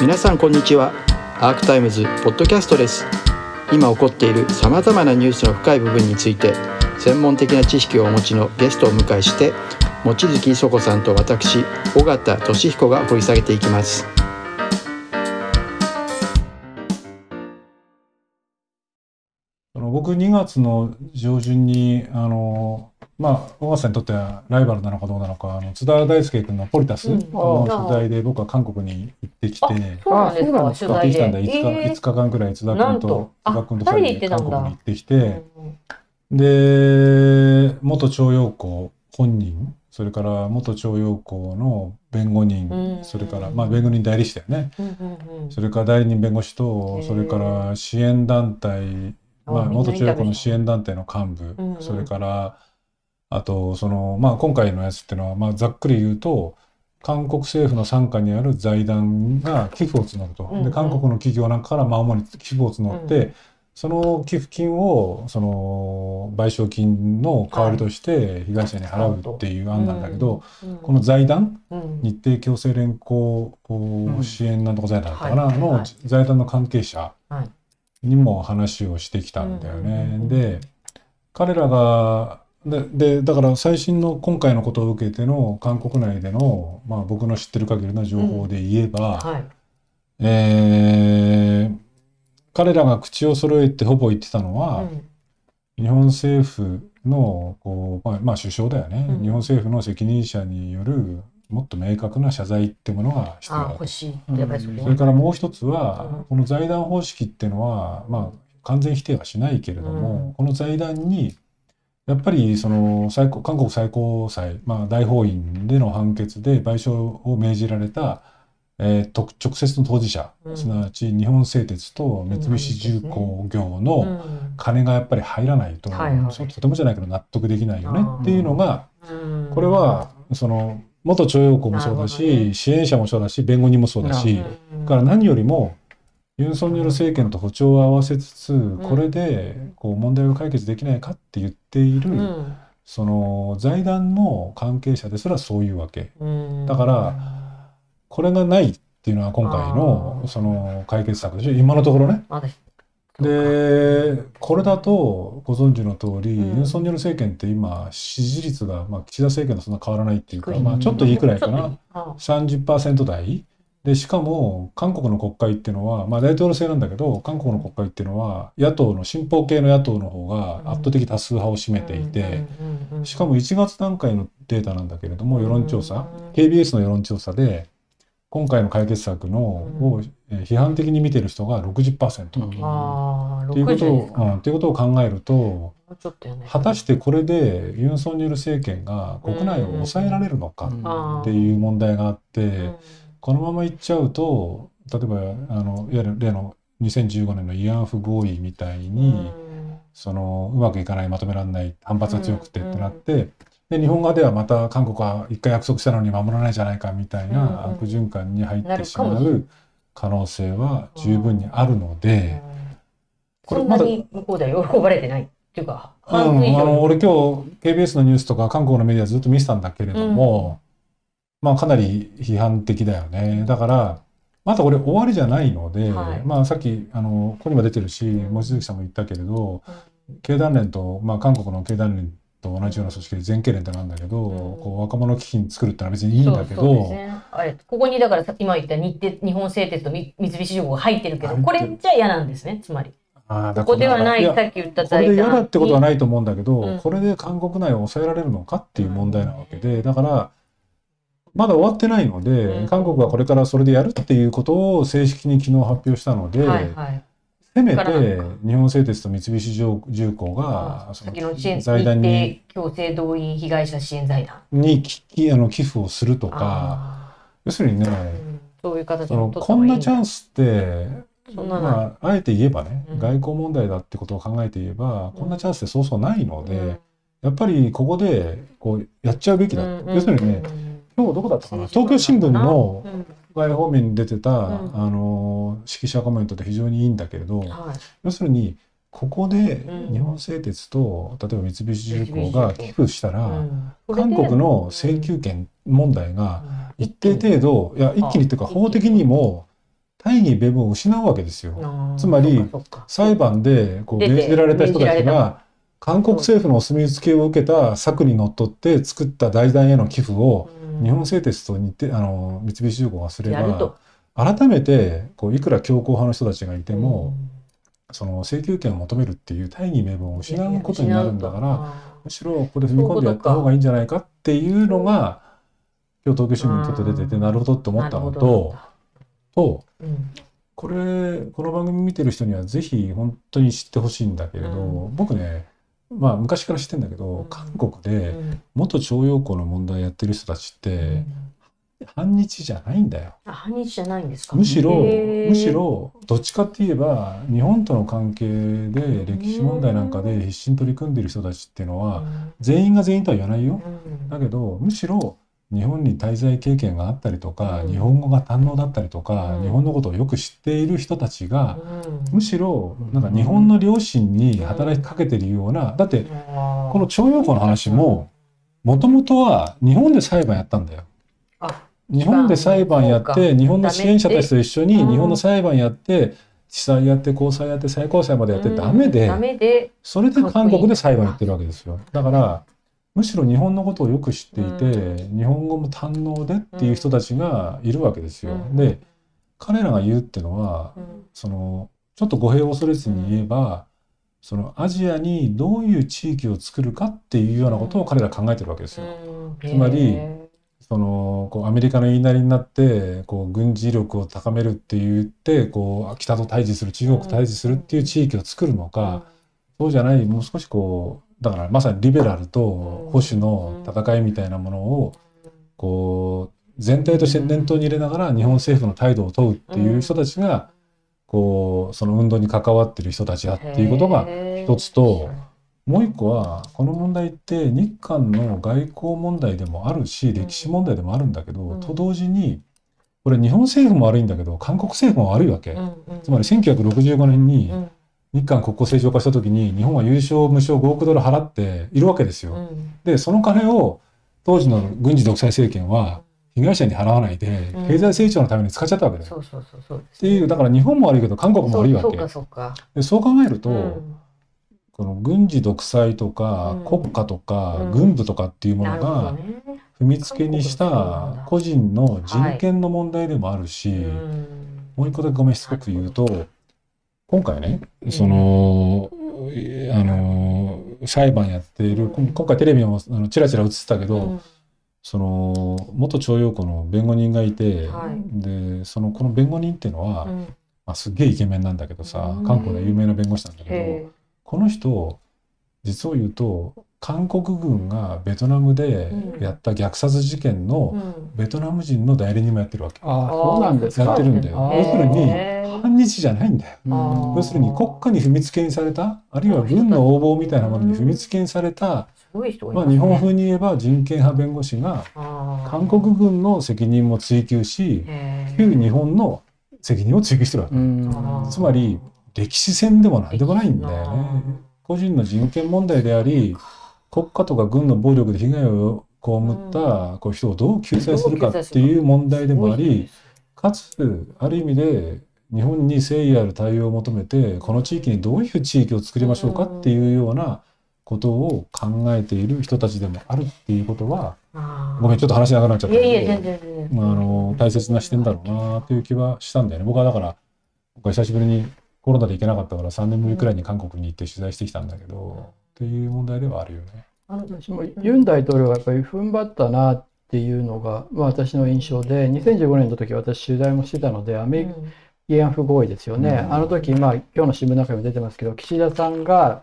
皆さんこんにちは。アークタイムズポッドキャストです。今起こっているさまざまなニュースの深い部分について専門的な知識をお持ちのゲストをお迎えして望月磯子さんと私尾形俊彦が掘り下げていきます。僕2月の上旬にあのまあ、小川さんにとってはライバルなのかどうなのか、あの津田大輔君のポリタスの取材で僕は韓国に行ってきて、そうなんですか、取材で。行ってきたんだ、5日、5日間くらい津田君と、津田君と2人で韓国に行ってきて、で、元徴用工本人、それから元徴用工の弁護人、それから、まあ、弁護人代理士だよね、それから代理人弁護士と、それから支援団体、まあ、元徴用工の支援団体の幹部、それから、あと、その、まあ、今回のやつっていうのは、まあ、ざっくり言うと、韓国政府の傘下にある財団が寄付を募ると。で、韓国の企業なんかから、まあ、主に寄付を募って、その寄付金を、その、賠償金の代わりとして被害者に払うっていう案なんだけど、この財団、日程強制連行支援なんとか財団だったかな、の財団の関係者にも話をしてきたんだよね。で、彼らがででだから最新の今回のことを受けての韓国内での、まあ、僕の知ってる限りの情報で言えば、うん。はい、えー、彼らが口を揃えてほぼ言ってたのは、うん、日本政府のこう、まあ、まあ首相だよね、うん、日本政府の責任者によるもっと明確な謝罪ってものが必要だしそれからもう一つは、この財団方式っていうのは、まあ、完全否定はしないけれども、この財団にやっぱりその最高韓国最高裁、まあ、大法院での判決で賠償を命じられた、えー、と直接の当事者、うん、すなわち日本製鉄と三菱重工業の金がやっぱり入らないと、うんとてもじゃないけど納得できないよねっていうのが、これはその元徴用工もそうだし、ね、支援者もそうだし弁護人もそうだし、から何よりもユン・ソンニョル政権と歩調を合わせつつ、これでこう問題を解決できないかって言っている、その財団の関係者ですらそういうわけ。だからこれがないっていうのは今回のその解決策でしょ。今のところね。でこれだとご存知の通り、ユン・ソンニョル政権って今支持率が、まあ、岸田政権とそんな変わらないっていうか、まあ、ちょっといいくらいかな。30%台。で、しかも、韓国の国会っていうのは、まあ大統領制なんだけど、韓国の国会っていうのは、野党の、進歩系の野党の方が圧倒的多数派を占めていて、しかも1月段階のデータなんだけれども、世論調査、KBS の世論調査で、今回の解決策のを批判的に見てる人が60%。うん、っていうことを、うん、っていうことを考えると、果たしてこれでユン・ソンニョル政権が国内を抑えられるのかっていう問題があって、このままいっちゃうと例えばあのいわゆる例の2015年の慰安婦合意みたいに、うん、そのうまくいかないまとめられない反発が強くてってなって、うん、で日本側ではまた韓国は一回約束したのに守らないじゃないかみたいな悪循環に入ってしまう可能性は十分にあるので、これまだ向こうでは喜ばれてないっていうか、うん、あの俺今日 KBS のニュースとか韓国のメディアずっと見てたんだけれども、まあかなり批判的だよね。だから、まだこれ終わりじゃないので、はい、まあさっき、あの、ここにも出てるし、望月さんも言ったけれど、経団連と、まあ韓国の経団連と同じような組織で全経連ってなんだけど、うん、こう若者基金作るってのは別にいいんだけど、ね、ここにだから今言った日程日本製鉄と三菱重工が入ってるけど、これじゃ嫌なんですね、つまり。あここではない、さっき言ったこれで嫌だってことはないと思うんだけど、うん、これで韓国内を抑えられるのかっていう問題なわけで、だから、まだ終わってないので、うん、韓国はこれからそれでやるっていうことを正式に昨日発表したので、はいはい、せめて日本製鉄と三菱重工がその財団に強制動員被害者支援財団。にあの寄付をするとか要するにね、うん、そういう形のこんなチャンスってまあ、あえて言えばね、うん、外交問題だってことを考えて言えば、こんなチャンスってそうそうないので、やっぱりここでこうやっちゃうべきだ、要するにね、今日どこだったかな？東京新聞の外方面に出てた、うん、あの指揮者コメントで非常にいいんだけれど、はい、要するにここで日本製鉄と、例えば三菱重工が寄付したら、韓国の請求権問題が一定程度、いや一気にというか法的にも大義名分を失うわけですよ。つまり裁判でこう命じられた人たちが韓国政府のお墨付けを受けた策にのっとって作った財団への寄付を日本製鉄と似てあの三菱重工がすれば改めてこういくら強硬派の人たちがいても、その請求権を求めるっていう大義名分を失うことになるんだからむしろここで踏み込んでやった方がいいんじゃないかっていうのが今日東京新聞にちょっと出ててなるほどって思ったのとと、これこの番組見てる人にはぜひ本当に知ってほしいんだけれど、僕ねまあ昔から知ってんだけど、韓国で元徴用工の問題やってる人たちって、反日じゃないんだよ。反日じゃないんですか？むしろむしろどっちかって言えば日本との関係で歴史問題なんかで必死に取り組んでる人たちっていうのは全員が全員とは言わないよ。だけどむしろ日本に滞在経験があったりとか、日本語が堪能だったりとか、日本のことをよく知っている人たちが、むしろなんか日本の両親に働きかけてるようなだってこの徴用工の話ももともとは日本で裁判やったんだよ。日本で裁判やって日本の支援者たちと一緒に日本の裁判やって地裁やって高裁やって最高裁までやってダメでそれで韓国で裁判やってるわけですよ。だからむしろ日本のことをよく知っていて日本語も堪能でっていう人たちがいるわけですよ。で彼らが言うっていうのはそのちょっと語弊を恐れずに言えばそのアジアにどういう地域を作るかっていうようなことを彼ら考えてるわけですよ。つまりそのこうアメリカの言いなりになってこう軍事力を高めるって言ってこう北と対峙する中国と対峙するっていう地域を作るのか、そうじゃないもう少しこうだからまさにリベラルと保守の戦いみたいなものをこう全体として念頭に入れながら日本政府の態度を問うっていう人たちがこうその運動に関わってる人たちだっていうことが一つと。もう一個はこの問題って日韓の外交問題でもあるし歴史問題でもあるんだけど、と同時にこれ日本政府も悪いんだけど韓国政府も悪いわけ、つまり1965年に日韓国交正常化した時に日本は優勝無償5億ドル払っているわけですよ。でその金を当時の軍事独裁政権は被害者に払わないで経済成長のために使っちゃったわけだよ。っていうだから日本も悪いけど韓国も悪いわけ。でそう考えると、この軍事独裁とか国家とか軍部とかっていうものが踏みつけにした個人の人権の問題でもあるし、もう一個だけごめんしつこく言うと今回ねそのあの裁判やっている今回テレビもあのチラチラ映ってたけど、その元徴用工の弁護人がいて、でそのこの弁護人っていうのは、まあ、すっげえイケメンなんだけどさ、韓国の有名な弁護士なんだけど。この人実を言うと韓国軍がベトナムでやった虐殺事件のベトナム人の代理人もやってるわけ。あそうなんですやってるんだよ。要するに反日じゃないんだよ。要するに国家に踏みつけにされたあるいは軍の横暴みたいなものに踏みつけにされた、まあ、日本風に言えば人権派弁護士が韓国軍の責任も追及し旧日本の責任を追及してるわけ。つまり歴史戦でも何でもないんだよね。個人の人権問題であり国家とか軍の暴力で被害を被ったこう人をどう救済するかっていう問題でもありかつある意味で日本に誠意ある対応を求めてこの地域にどういう地域を作りましょうかっていうようなことを考えている人たちでもあるっていうことはごめんちょっと話長くなっちゃったけどあの大切な視点だろうなという気はしたんだよね。僕はだから久しぶりにコロナで行けなかったから3年ぶりくらいに韓国に行って取材してきたんだけど、っていう問題ではあるよね。あの私もユン大統領がやっぱり踏ん張ったなっていうのが、まあ、私の印象で2015年の時私取材もしてたのでアメリカン不合意ですよね、うん、あの時、まあ、今日の新聞の中にも出てますけど岸田さんが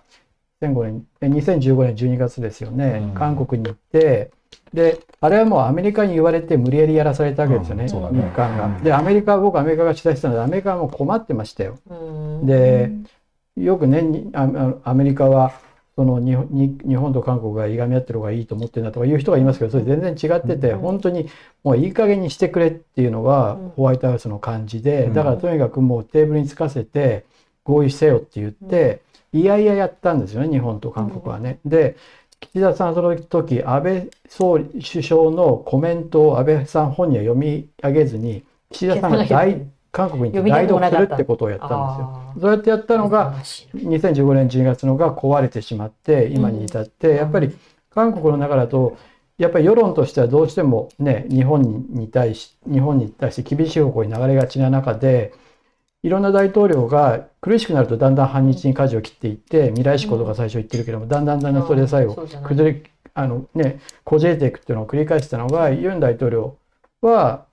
2015年2015年12月ですよね、うん、韓国に行ってであれはもうアメリカに言われて無理やりやらされたわけですよね、うん。ね。日韓が。でアメリカ僕アメリカが取材したのでアメリカはもう困ってましたよ。でよくねアメリカはその日日本と韓国がいがみ合ってる方がいいと思ってるんだとかいう人がいますけどそれ全然違ってて、本当にもういい加減にしてくれっていうのがホワイトハウスの感じで、だからとにかくもうテーブルにつかせて合意せよって言って、いやいややったんですよね日本と韓国はね。で岸田さんその時安倍総理首相のコメントを安倍さん本人は読み上げずに岸田さんが大韓国に代読するってことをやったんですよ。そうやってやったのが2015年12月のが壊れてしまって今に至ってやっぱり韓国の中だとやっぱり世論としてはどうしてもね日本に対し日本に対して厳しい方向に流れがちな中でいろんな大統領が苦しくなるとだんだん反日に舵を切っていって未来志向とか最初言ってるけどもだんだんだんだんそれで最後崩れあのねこじれていくっていうのを繰り返したのがユン大統領は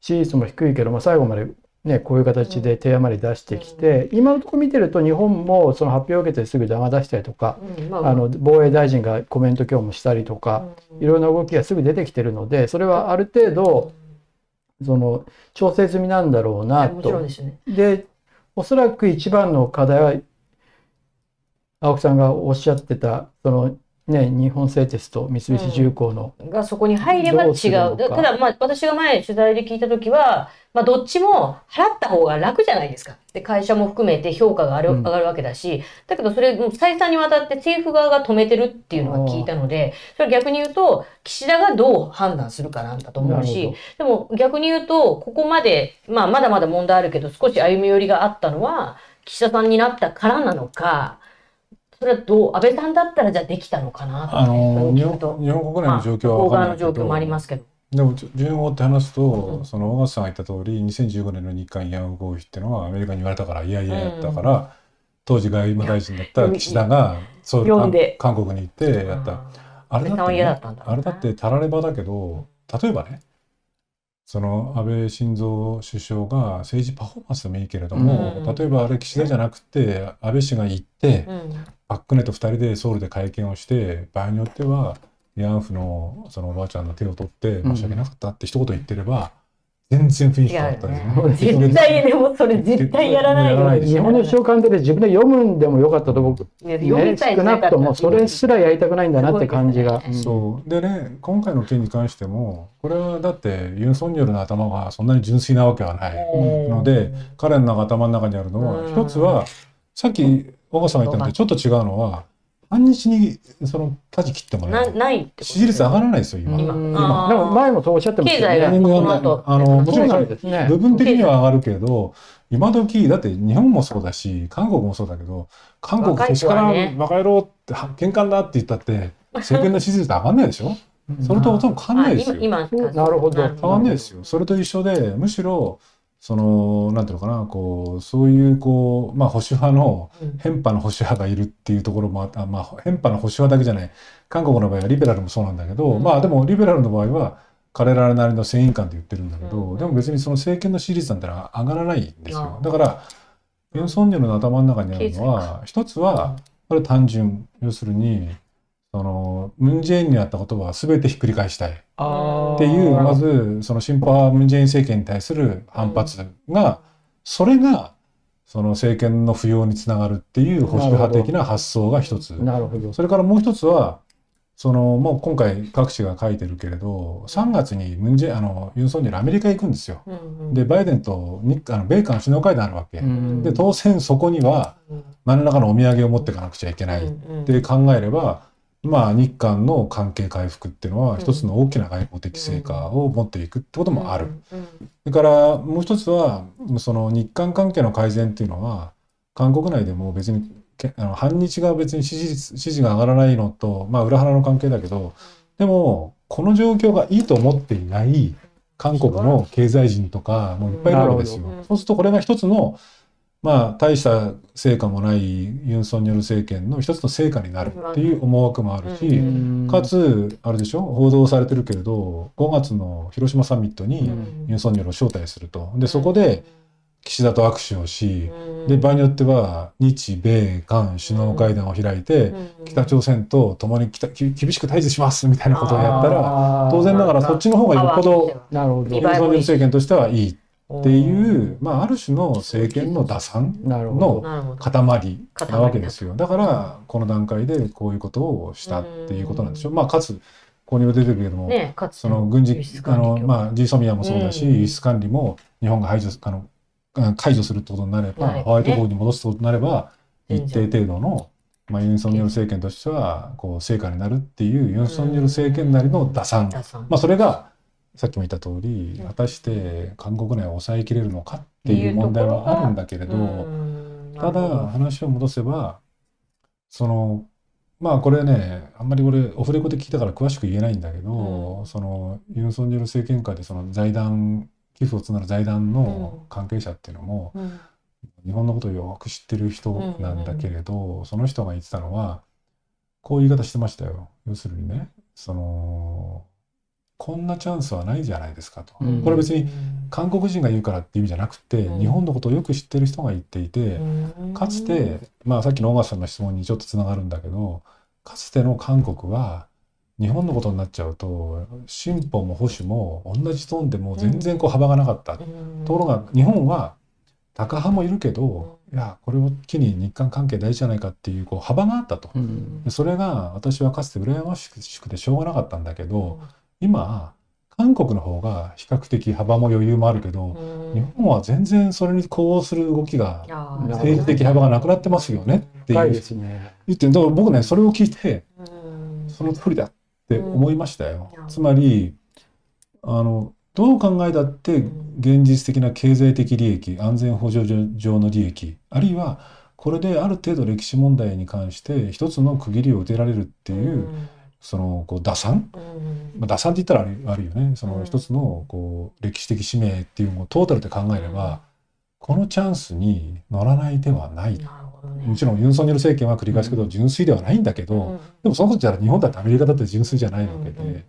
支持率も低いけども最後までね、こういう形で提案まで出してきて、今のところ見てると日本もその発表を受けてすぐ談出したりとか、あの防衛大臣がコメント今日もしたりとか、いろんな動きがすぐ出てきてるのでそれはある程度その調整済みなんだろうなと。でおそらく一番の課題は青木さんがおっしゃってたそのね、日本製鉄と三菱重工の、うん、がそこに入れば違う。ただまあ私が前取材で聞いた時は、まあ、どっちも払った方が楽じゃないですか。で会社も含めて評価がある、上がるわけだし。だけどそれ再三にわたって政府側が止めてるっていうのは聞いたのでそれ逆に言うと岸田がどう判断するかなんだと思うしでも逆に言うとここまで、まあ、まだまだ問題あるけど少し歩み寄りがあったのは岸田さんになったからなのか。それはどう安倍さんだったらじゃあできたのかなあの日本日本国内の状況は分からないけど、の状況もありますけど。でも順を追って話すと、うん、その小笠さんが言った通り2015年の日韓慰安合意っていうのはアメリカに言われたからいやいややったから、うん、当時外務大臣だった岸田がそう韓国に行ってやった。あれだって、ね、あれだってたらればだけど例えばねその安倍晋三首相が政治パフォーマンスでもいいけれども、うん、例えばあれ岸田じゃなくて安倍氏が行って、うん、パックネと2人でソウルで会見をして場合によっては慰安婦のそのおばあちゃんの手を取って申し訳なかったって一言言ってれば、全然雰囲気変わったです。ね。絶対でもそれ絶対やらない日本の首相官邸で自分で読むんでもよかったと僕、ね、少なくともそれすらやりたくないんだなって感じが。そう。でね今回の件に関してもこれはだってユン・ソンニョルの頭がそんなに純粋なわけはないので彼の頭の中にあるのは一つはさっき小川さんが言ったのとちょっと違うのは半日にその舵切ってもらえない支持率上がらないですよ今。今。でも前もそうおっしゃってましたよね。あのもちろん部分的には上がるけど今時だって日本もそうだし韓国もそうだけど韓国けしからんバカ野郎って喧嘩だって言ったって政権の支持率上がんないでしょ？それとほとんど変わんないですよ。なるほど。変わんないですよ。それと一緒でむしろそのなんていうのかなこうそういうこうまあ保守派の変派の保守派がいるっていうところもあった。まあ変派の保守派だけじゃない。韓国の場合はリベラルもそうなんだけど、うん、まあでもリベラルの場合は彼らなりの戦員感って言ってるんだけど、うん、でも別にその政権の支持率なんて上がらないんですよ。だからユン・ソンニョルの頭の中にあるのは一つはこれ単純。要するにそのムン・ジェインにあったことは全てひっくり返したい。っていうまずそのシンパームン・ジェイン政権に対する反発が、それがその政権の浮揚につながるっていう保守派的な発想が一つ。なるほど。それからもう一つはそのもう今回各紙が書いてるけれど3月にムンジェあのユン・ソンニョルアメリカ行くんですよ。うんうん、でバイデンと日あの米韓首脳会談あるわけ、うんうん、で当然そこには何らかのお土産を持っていかなくちゃいけないって考えればまあ、日韓の関係回復っていうのは一つの大きな外交的成果を持っていくってこともある。それからもう一つはその日韓関係の改善っていうのは韓国内でも別にあの反日が別に支持率支持が上がらないのと、まあ、裏腹の関係だけどでもこの状況がいいと思っていない韓国の経済人とかもいっぱいいるわけですよ。そうするとこれが一つのまあ大した成果もないユン・ソンニョル政権の一つの成果になるっていう思惑もあるし、かつあれでしょ？報道されてるけれど5月の広島サミットにユン・ソンニョルを招待すると。でそこで岸田と握手をし、で場合によっては日米韓首脳会談を開いて、北朝鮮と共に厳しく対峙しますみたいなことをやったら当然ながらそっちの方がよっぽどユン・ソンニョル政権としてはいいっていう、まあ、ある種の政権の打算の塊なわけですよ。だからこの段階でこういうことをしたっていうことなんでしょう。まあ、かつここにも出てるけども、ね、その軍事あの、まあ、G ソミアもそうだし、輸出管理も日本が排除あの解除するってことになれば、ホワイトボードに戻すことになれば一定程度の、まあ、ユン・ソンニョル政権としてはこう成果になるっていうユン・ソンニョル政権なりの打算、まあ、それがさっきも言った通り果たして韓国内を抑えきれるのかっていう問題はあるんだけれどただ話を戻せばそのまあこれねあんまり俺オフレコで聞いたから詳しく言えないんだけど、うん、そのユン・ソンニョル政権下でその財団寄付を募る財団の関係者っていうのも、うん、日本のことをよく知ってる人なんだけれど、うん、その人が言ってたのはこういう言い方してましたよ。要するにねそのこんなチャンスはないじゃないですかと、うん、これ別に韓国人が言うからっていう意味じゃなくて、うん、日本のことをよく知ってる人が言っていて、うん、かつてまあさっきの小川さんの質問にちょっとつながるんだけどかつての韓国は日本のことになっちゃうと新法も保守も同じトーンでも全然こう幅がなかった、ところが日本はタカ派もいるけど、いやこれを機に日韓関係大事じゃないかっていうこう幅があったと、それが私はかつて羨ましくてしょうがなかったんだけど、今韓国の方が比較的幅も余裕もあるけど、日本は全然それに呼応する動きが政治的幅がなくなってますよねっていう、ね、言ってだから僕ねそれを聞いてその通りだって思いましたよ。つまりあのどう考えたって現実的な経済的利益安全保障上の利益あるいはこれである程度歴史問題に関して一つの区切りを打てられるっていうそのこう打算、まあ、打算って言ったらあるよね。その一つのこう歴史的使命っていうのをトータルで考えれば、このチャンスに乗らない手はない。ね、もちろんユン・ソンニョル政権は繰り返すけど、純粋ではないんだけど、でもそのことじゃ日本だってアメリカだって純粋じゃないわけで、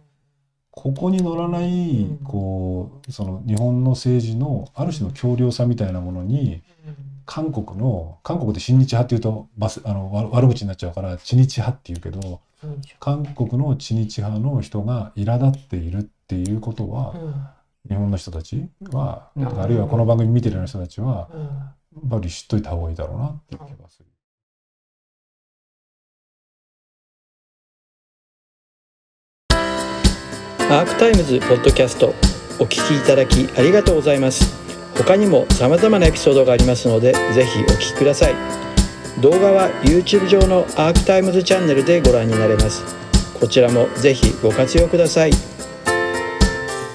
ここに乗らない、こうその日本の政治のある種の強量さみたいなものに、韓国の韓国で親日派っていうとあの悪口になっちゃうから知日派っていうけど韓国の知日派の人が苛立っているっていうことは、うん、日本の人たちは、うん、あるいはこの番組見てるような人たちは、うん、やっぱり知っといた方がいいだろうなっていう気がする。アークタイムズポッドキャストお聞きいただきありがとうございます。他にも様々なエピソードがありますので、ぜひお聞きください。動画は YouTube 上のアークタイムズチャンネルでご覧になれます。こちらもぜひご活用ください。